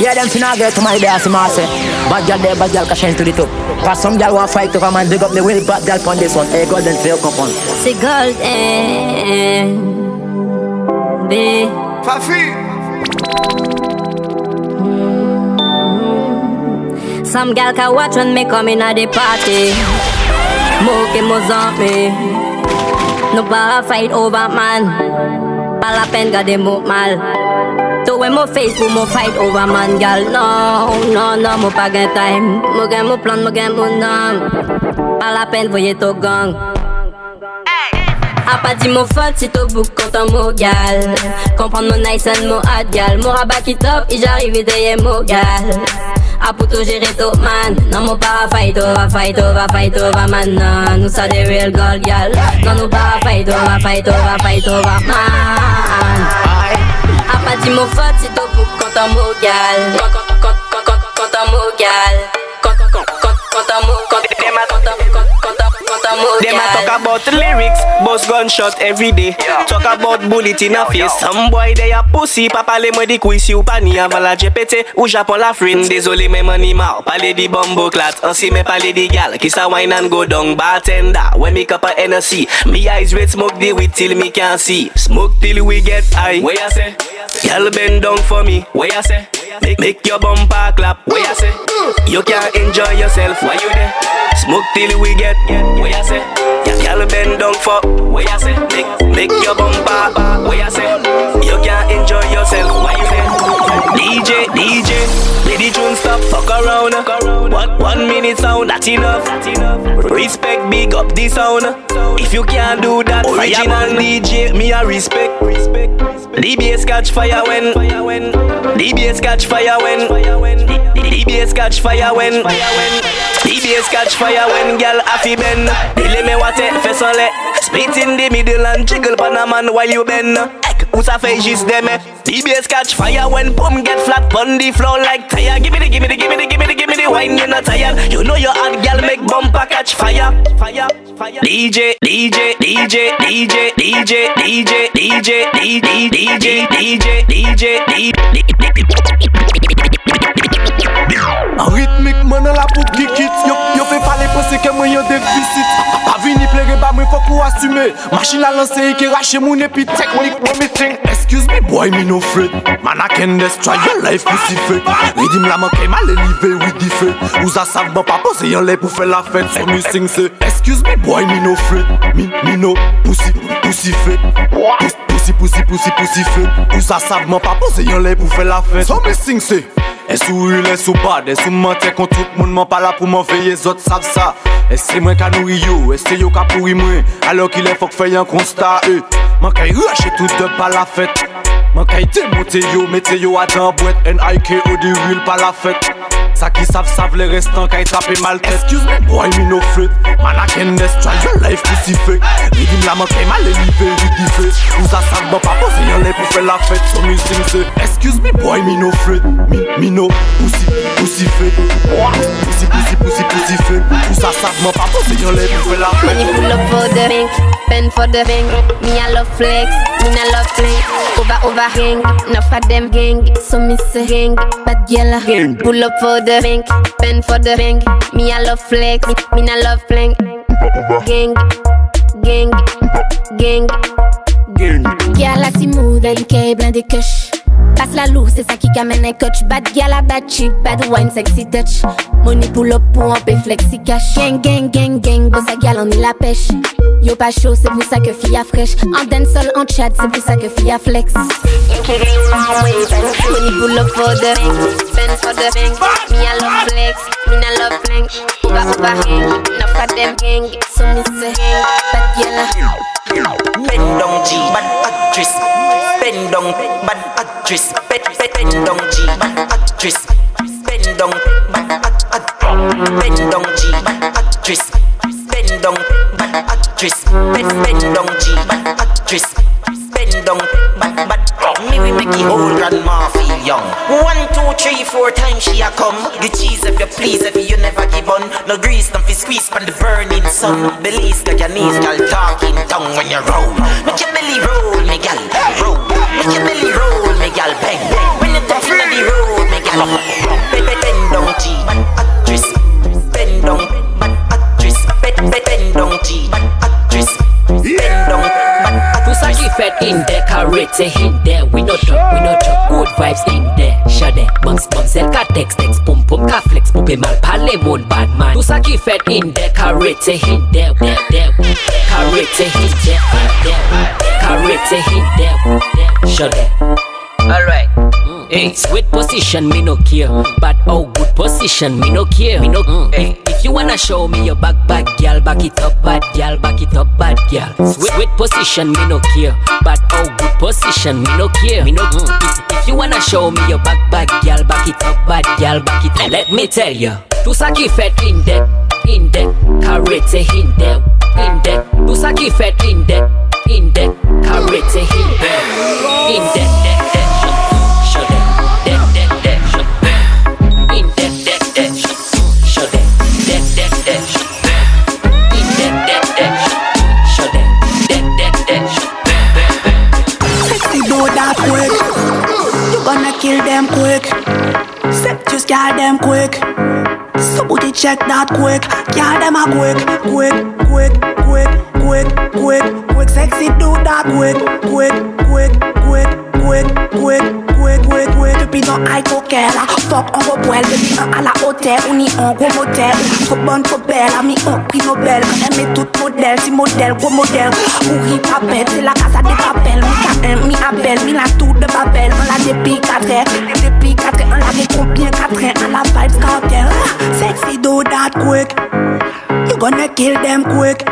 Yeah, them finna get to my boss, ma say. Bad girl there, bad girl cashing to the top. Cause some girl want fight to come and dig up the will, bad girl on this one. Hey, golden feel come on. C'est golden. B. Fafi. Some gal can watch when me come in at the party. Moke Mozambique. No para fight over man. Pas la peine garder mon mal. Mwen mwen Facebook, mwen fight over man gal. Non, non, non, mwen pa gen time. Mwen gen mwen plan, mwen gen mwen nan. A la pen voye to gang. A pa di mwen fad si to bouk kontan mwen gal. Kompran mwen nice and mwen ad gal. Mwen raba ki top, i jarive deye mwen gal. A pou tou jere tou man. Nan mou para fight over, fight over, fight over man Nan nou sa de real gold gal. Nan nou para fight over, fight over, fight over man. Pa di mou fati do pou kontan mou gal Kontan mou gal Kontan mou gal Kontan mou gal Oh, Them a talk about lyrics, boss gunshot every day. Talk about bullet in a face. Some boy they a pussy, papa le moi di quiz you pani avant la GPT ou Japon la friend. Désolé mais money mal, parler di bombo clat. Ainsi mais parler di gal qui sa wine and go down bartender. When me cup a NSC, me eyes red smoke the weed till me can't see. Smoke till we get high. Where you say? Girl bend down for me. Where you say? Make, make your bumper clap. Where you say? You can't enjoy yourself. Why you there? Smoke till we get. Where you say? Girl bend down for. Where you say? Make, make your bumper. Where you say? You can't enjoy yourself. Why you there? DJ, DJ, the tune stop, fuck around. One, one minute sound, that's enough. Respect, big up the sound. If you can't do that, original DJ, me a respect. DBS catch fire when, DBS catch fire when, DBS catch fire when, DBS catch fire when, girl happy bend. Dile me what it fesole, split in the middle and jiggle pan a man while you bend. Ek, who's a face is them? DBS catch fire when pum get flat on the floor like tire. Give me the, give me the, give me the, give me the, give me the wine. You're not tired. You know your hot girl make bumper catch fire, fire, fire. DJ, DJ, DJ, DJ, DJ, DJ, DJ, DJ, DJ, DJ, DJ, En rythmique, man la pou kikit Yo, yo fe pale pense ke mwen yon defisit Avini plege ba mwen fok ou asume Machin la lanse yi ki rache moun epi teknik Mwen mi ting Excuse me boy mi no fret Man a ken des try your life kousi fe Redim la man kema le live widi fe Ouza sav man bon, pa pose yon le pou fe la fet So mi sing se Excuse me boy mi no fret Mi, mi no pousi, pousi fe Pousi, pousi, pousi, pousi fe Ouza sav man bon, pa pose yon le pou fe la fet So mi sing se E sou yu, e sou bad, e sou mante kon tout moun man pa la pou man veye zot sav sa E se mwen ka nouri yo, e se yo ka pouri mwen Alo ki le fok fey an konsta e Man kay rache tout de pa la fèt Man kay demote yo, mete yo a dan bwet N.I.K.O. di real pa la fèt Sa ki sav sav le restan kay trape mal tèt Excuse me. Boy, me no fret Man I can destroy your life pussy fake Ridim la man kay mal elive with the fake Ou za sav ban pa pose yon lay pou fe la fèt So mi se Excuse me boy, me no fret Me, me no pussy, pussy fake Pussy, pussy, pussy, pussy fake Ou za sav ban pa pose yon lay pou fe la Money pull up for the bank, pen for the bank. Me I love flex, me I love flex. Over over gang, enough of them gang. So me say gang, bad girl. Pull up for the bank, pen for the bank. Me I love flex, me I love flank. Gang, gang, gang. Girl a si mood, elle est blindée kush. Passe la loue, c'est ça qui amène un coach. Bad a bad chick, bad wine, sexy touch. Money pull up pour un flexi cash. Gang, gang, gang, gang, bossa gal, on est la pêche. Yo pas chaud, c'est pour ça que fille a fraîche. En dancehall, en chat, c'est pour ça que fille a flex. Money pull up for the pen for the bank. Me I love flex, me I love flank. Over over gang, enough of them gang. So me say bad girl. Bend down G, bad actress. Bend down, bad actress. Bend, bend, down G, bad actress. Bend down, bad act, act. Bend down G, bad actress. Bend down, bad actress. Bend, bend down G, bad actress. Bend down, bad. Me we make the old grandma feel young. One, two, three, four times she a come. The cheese if you please, if you never give on. No grease, no fi squeeze from the burning sun. Belize, got your knees, gal talking tongue when you roll. Make your belly roll, me gal, roll. Make your belly roll, me gal, bang. When it's a hint there. We no talk, we no talk. Good vibes in there. Shade, bumps, bumps, el ka text, text, pum pum ka flex, pupe mal pale mon bad man. Tu saki fed in there, karate hint there, there, there. Karate hint there, there. Karate hint there, shade. Alright. Mm. Hey. sweet position, me no care. But oh, good position, me no care, me no. Mm. Hey if you wanna show me your back, back, girl, back it up, bad girl, back it up, bad girl. Sweet, sweet position, me no care. But oh, good position, me no care. Me no. Mm. If, if you wanna show me your back, back, girl, back it up, bad girl, back it up. Let me tell you, tout ça qui fait in deck, in deck, karate in deck, in deck. Tout ça qui fait in deck, in deck, karate in deck, in deck, deck, deck. Kill them quick. Set just scare them quick. Somebody check that quick. Kill them a quick, quick, quick, quick, quick, quick, quick. Sexy do that quick, quick, quick, quick, quick, quick, quick, Pi nan ay koke la Fok an rebwel Bebi an ala hotel Ou ni an gwo motel. Tro bon tro bel Ami an pri nobel. An eme tout model Si model gwo model. Ou ri papel Se la kasa de papel. Mi ka en mi abel Mi la tour de babel. An la depi katre Depi katre An la de kompien katre. An la vibes karte ah, Sexy do that quick. You gonna kill them quick.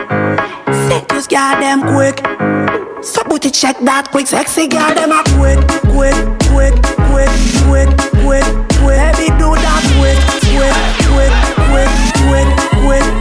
Sexy just got them quick. So booty check that quick, sexy girl, them a quick, quick, quick, quick, quick, quick, quick. Heavy do that quick, quick, quick, quick, quick, quick.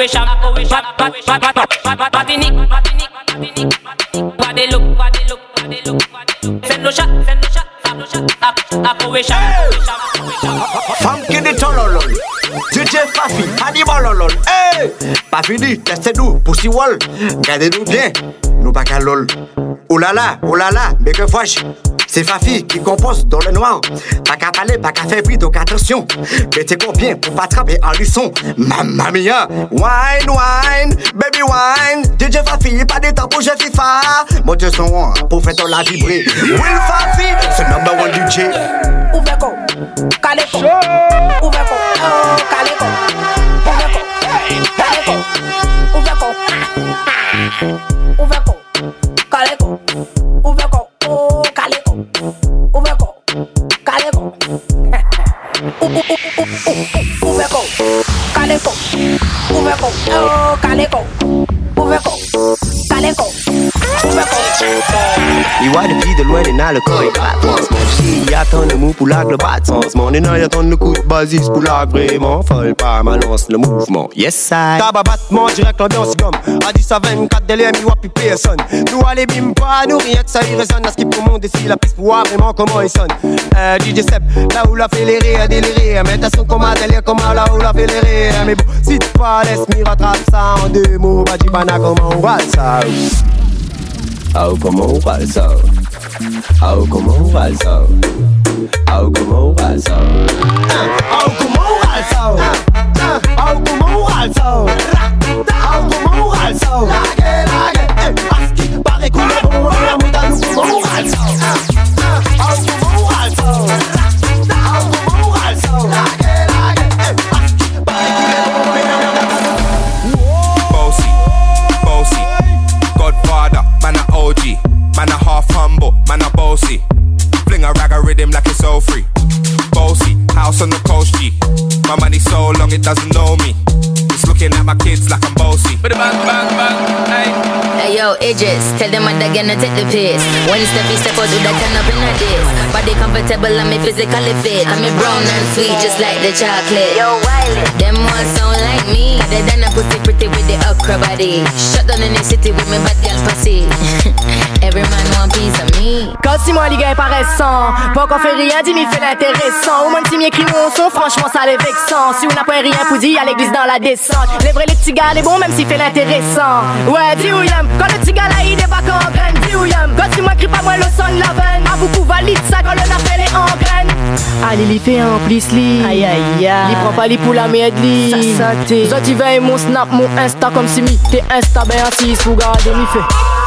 away sharp, away sharp, bad, bad, bad, bad, bad, Funky the tololol, DJ Fafi, Hanibalolol, hey. Pas fini, testez-nous, pussy wall, gardez-nous bien, nous pas lol. Oh là là, oh. C'est Fafi qui compose dans le noir. Pas qu'à parler, pas qu'à faire bruit, donc attention. Mettez combien pour pas attraper un lisson. Mamma mia. Wine, wine, baby wine. DJ Fafi, pas de temps pour jouer FIFA. Montez son one pour faire ton la vibrer. Will Fafi, c'est number one DJ. Uveco, Caleco, Uveco, oh, Caleco, Uveco, Caleco, Uveco, Uveco, Caleco, Uveco, Caleco, Uveco, oh, Caleco, Uveco, Caleco. Voit depuis de loin les nalles le corps éclate en ce moment. Il attend le mou pour la le bat en ce moment. Il attend le coup de basis pour la vraiment. Folle pas balance le mouvement. Yes, I. Tabac battement direct l'ambiance gomme. À 10 à 24 délai, mi wapi personne. Nous allez bim pas, nous rien que ça y résonne. À ce qui pour monde ici, la piste pour voir vraiment comment il sonne. Euh, DJ Seb, là où la les rires, délirer. Mais t'as son coma délire, comment là où la rires. Mais bon, si tu pas laisse, mi rattrape ça en deux mots. Bah, dis pas comment on va ça. Oh, como un falso. Oh, como un falso. Oh, como un falso. Oh, como un falso. Oh, como un falso. Oh, como un falso. Lague, lague. El basquet, barre, culo, como una muta, como un falso. Half man a bossy. Fling a rag a rhythm like it's all free. Bossy, house on the coast G. My money so long it doesn't know me. It's looking at my kids like I'm bossy. But Bang, bang, bang, hey. Hey yo, Idris, tell them what they're gonna take the piss. When Steffi step out, do that turn up in a diss. Body comfortable, I'm physically fit. I'm a brown and sweet, just like the chocolate. Yo, Wiley, them all sound like me. They done a pussy pretty with the okra body. Shut down in the city with me bad girl pussy. Every man want piece of me. Quand si moi les gars est paraissant Pas qu'on fait rien, dis m'y fait l'intéressant. Au moins si crier au son, franchement ça les vexant Si on n'a pas rien pour dire à l'église dans la descente. Les vrais les petits gars, les bons même s'il fait l'intéressant. Ouais, dis où yam, quand le petit gars là il débarque en graine Dis où yam, quand si moi crie pas moi le son de la veine. A beaucoup valide ça quand le appel est en graine. Allez, les fait en plus li Aïe aïe aïe. Li prend pas li pour la merde li Ça ça t'es. Il veille mon snap, mon insta comme si mi T'es insta ben assis pour garder mi fait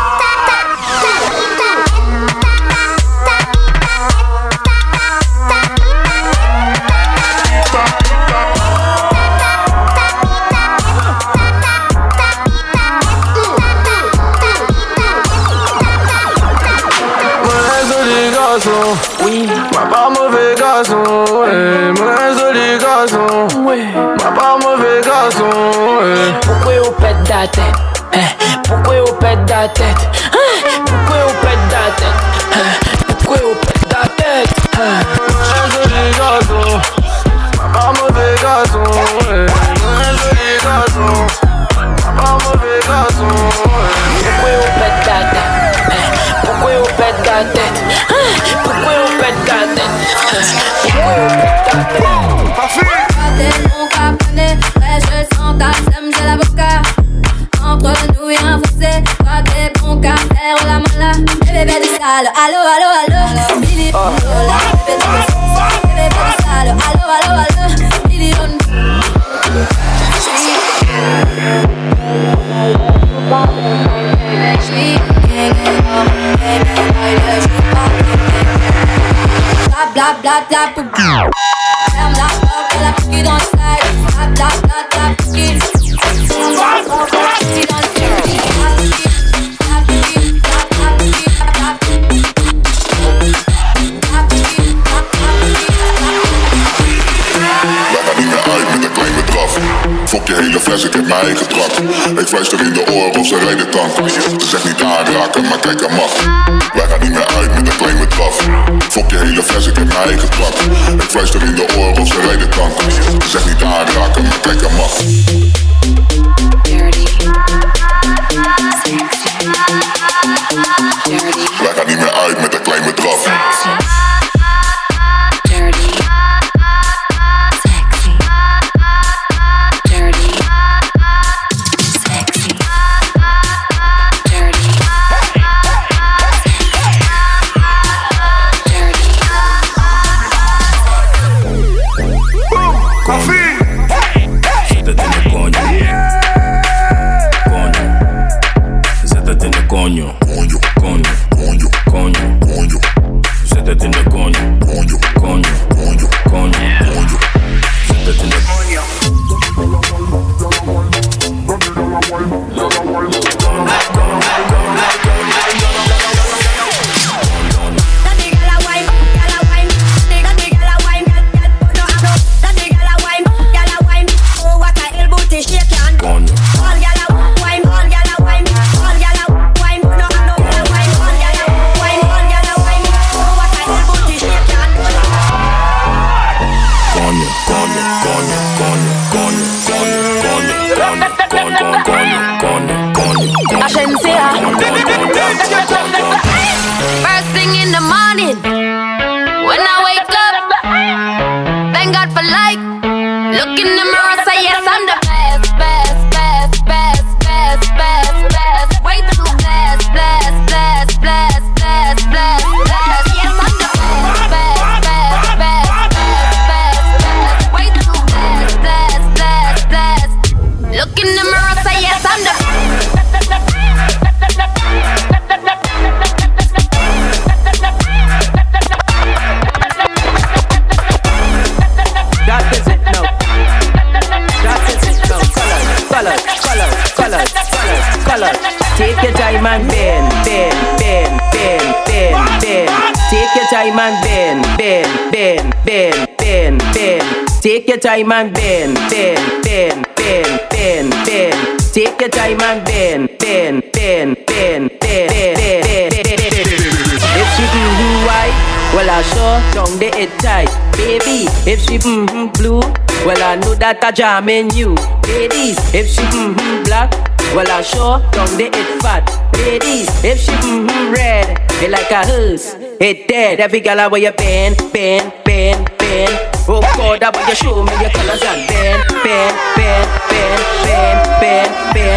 этот, а? Какой убрать этот. А, Wij gaan niet meer uit met een blah, put Fok je hele fles, ik heb mijn eigen trap. Ik fluister in de oren of ze rijden tank. Ze zeggen niet aanraken, maar kijk, hem mag. Wij gaan niet meer Fok je hele fles, ik heb mijn eigen drank. Ik fluister in de oren of ze rijden tank. Ze zegt niet aanraken, maar kijk aan mag. Wij gaan niet meer uit met een klein bedrag. fellas. Take your time and bend, bend, bend, bend, bend, bend. Take your time and bend, bend, bend, bend, bend, bend. Take your time and bend, bend, bend, bend, bend, bend. Take your time and bend, bend, bend, bend, bend, bend. Well I sure down the head tight. Baby, if she mm-hmm blue, well I know that I jam in you. Ladies, if she mm-hmm black, well I sure down the head fat. Ladies, if she mm-hmm red, it like a hearse, it dead. Every gal I wear you bend, bend, bend, bend. Oh God, I want you show me your colors and bend, bend, bend, bend, bend, bend, bend.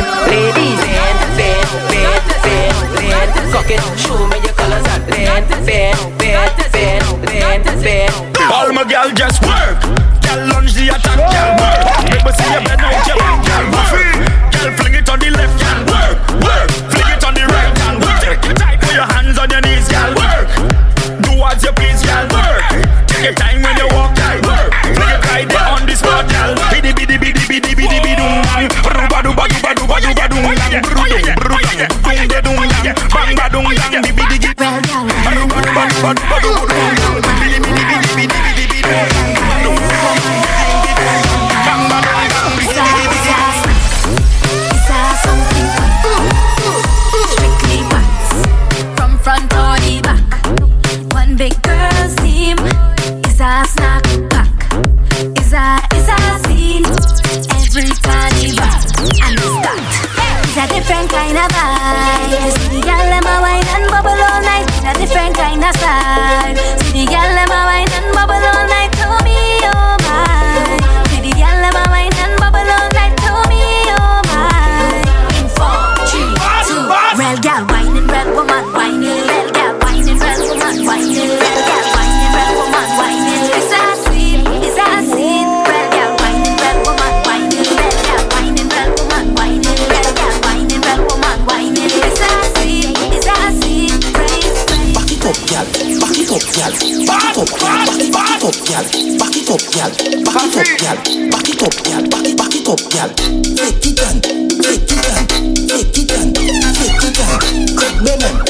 gal, back it up gal, back it up gal, back it up gal, back it back it up gal. Fake it down, fake it down, fake it down, fake it down. Crack them on.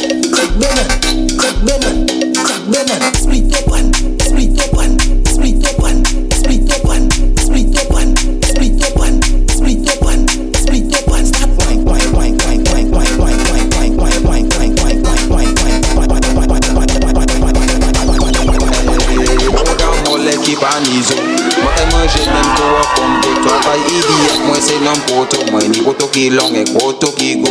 Nizo Mwen manje men kou a kombo To bay mwen se nan poto Mwen ni poto ki long e poto ki go.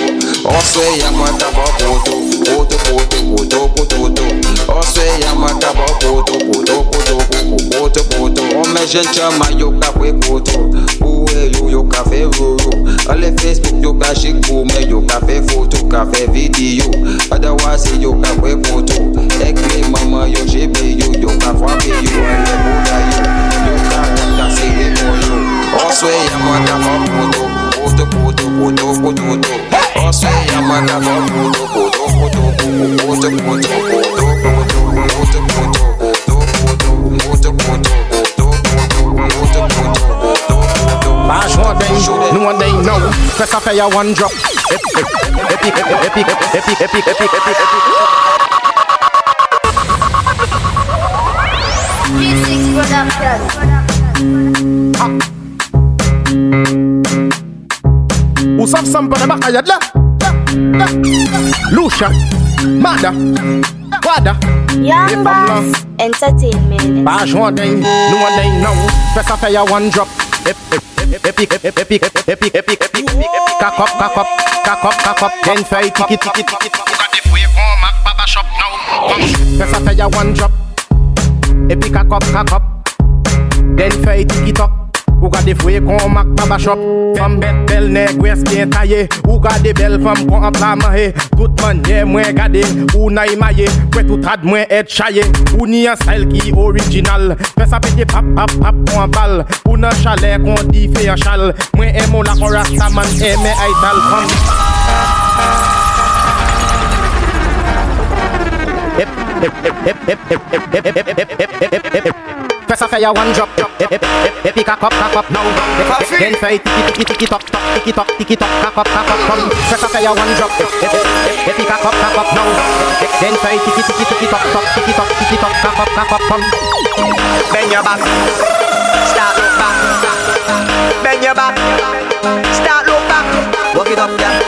Oswe ya mwen taba poto Poto poto poto poto poto. Oswe ya mwen taba poto Poto poto poto poto poto. Ome jen chama yo ka poto. Uwe yo yo ka roro. Ale Facebook yo ka shik pou Me yo ka foto ka fe video. Otherwise yo ka poto. Ekle mama yo jebe yo Yo ka fwape yo. Ale yo moyo Oswe ya mwana maputo Kuto kuto kuto kuto kuto Oswe ya mwana maputo Kuto kuto kuto kuto kuto kuto kuto kuto Bad no one they know. Press a one drop. Epic, epic, epic, epic, epic, epic, epic, epic. G6 production. وصف صنبنا ما قيد لا Lucia, Mada, Wada, Young Bass Entertainment Bash one day, no one day now Press a fire one drop Epic, epic, epic, epic, epic, epic Cock up, cock up, cock up, cock up Then fire, tick it, tick it, tick it Look at the wave, warm up, baba shop now Press a fire one drop Epic, cock up, cock up Den fey tiki-tok Ou gade fwe kon mak tabachop Fem bet bel neg wes bien taye Ou gade bel fem kon an plan mahe Tout manye mwen gade ou na imaye Kwe tout ad mwen et chaye Ou ni an style ki orijinal Fes apete pap pap pap kon an bal Ou nan chale kon di fe an chal Mwen emo la kon rasta man eme ay dal Fem Hep hep hep hep hep hep hep hep hep hep hep hep hep hep hep press a fire one drop drop. Hip hip hip hip cock up cock up now. Then fire tiki, tiki, tiki, top, top, tiki, top, tiki, top, cock up cock up come. Press a fire one drop. Hip hip hip hip cock up cock up now. Then fire tiki, tiki, tiki, top, top, tiki, top, tiki, top, cock up cock up come. Bend your back. Start look back. Bend your back. Start look back. Walk it up, yeah.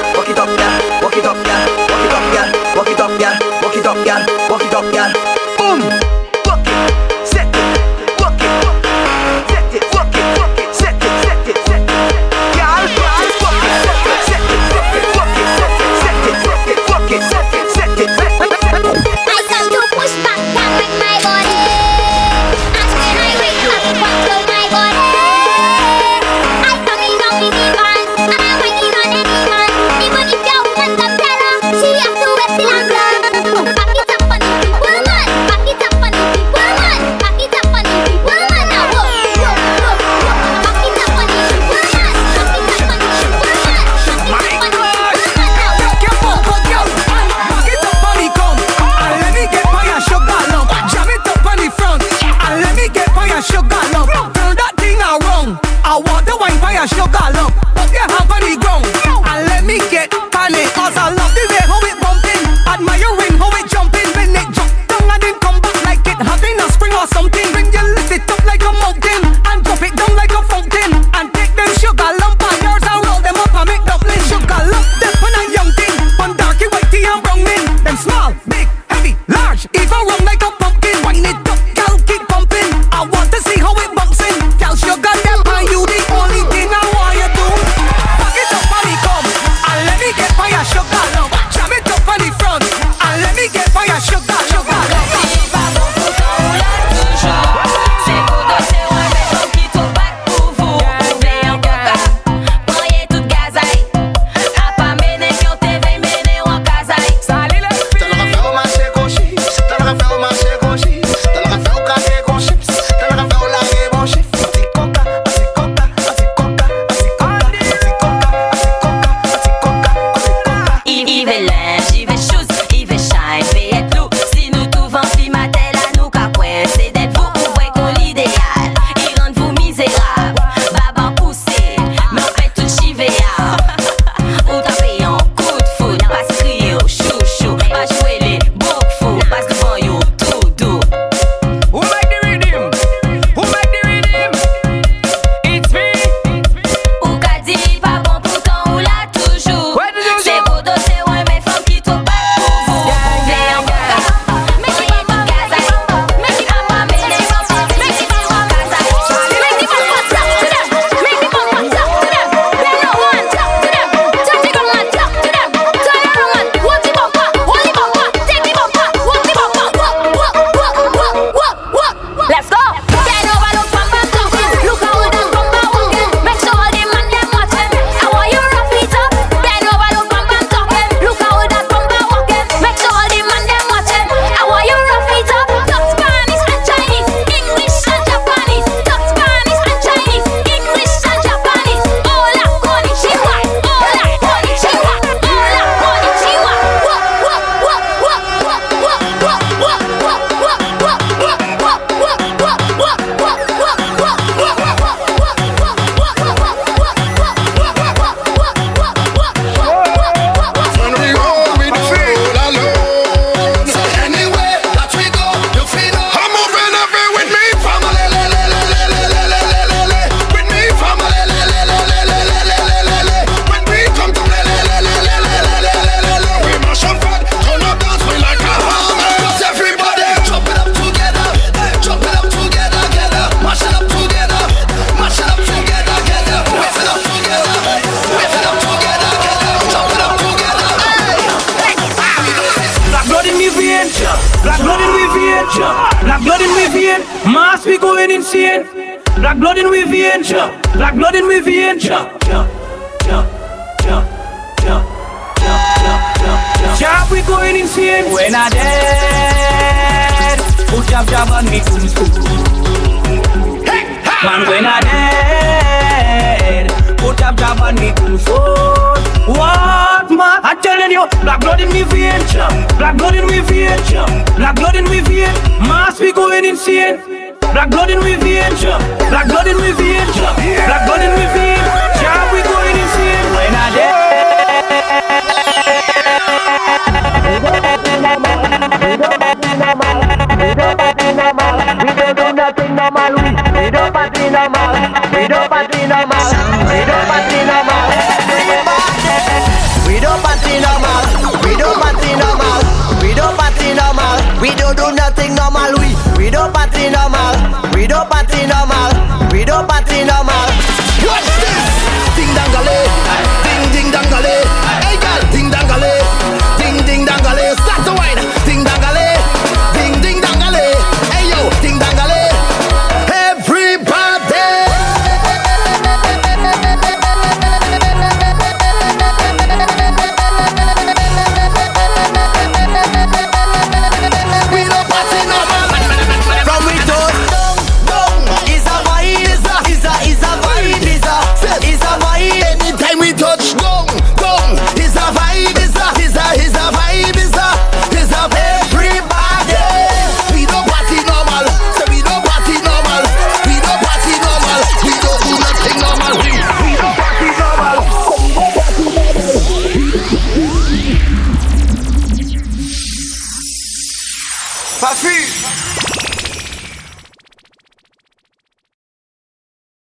jam and me boom spoon. Man, when I dead, put up jam and me boom spoon. What man? I'm telling you, black blood in me vein, black blood in me vein, black blood in me vein. Mass we going insane. Black blood in me vein, black blood in me vein, black blood in me vein. Jam we going insane. When I dead. Thank you. We don't party no. We don't party no. We don't party no. We don't party no. We don't do nothing normal. We we don't party normal.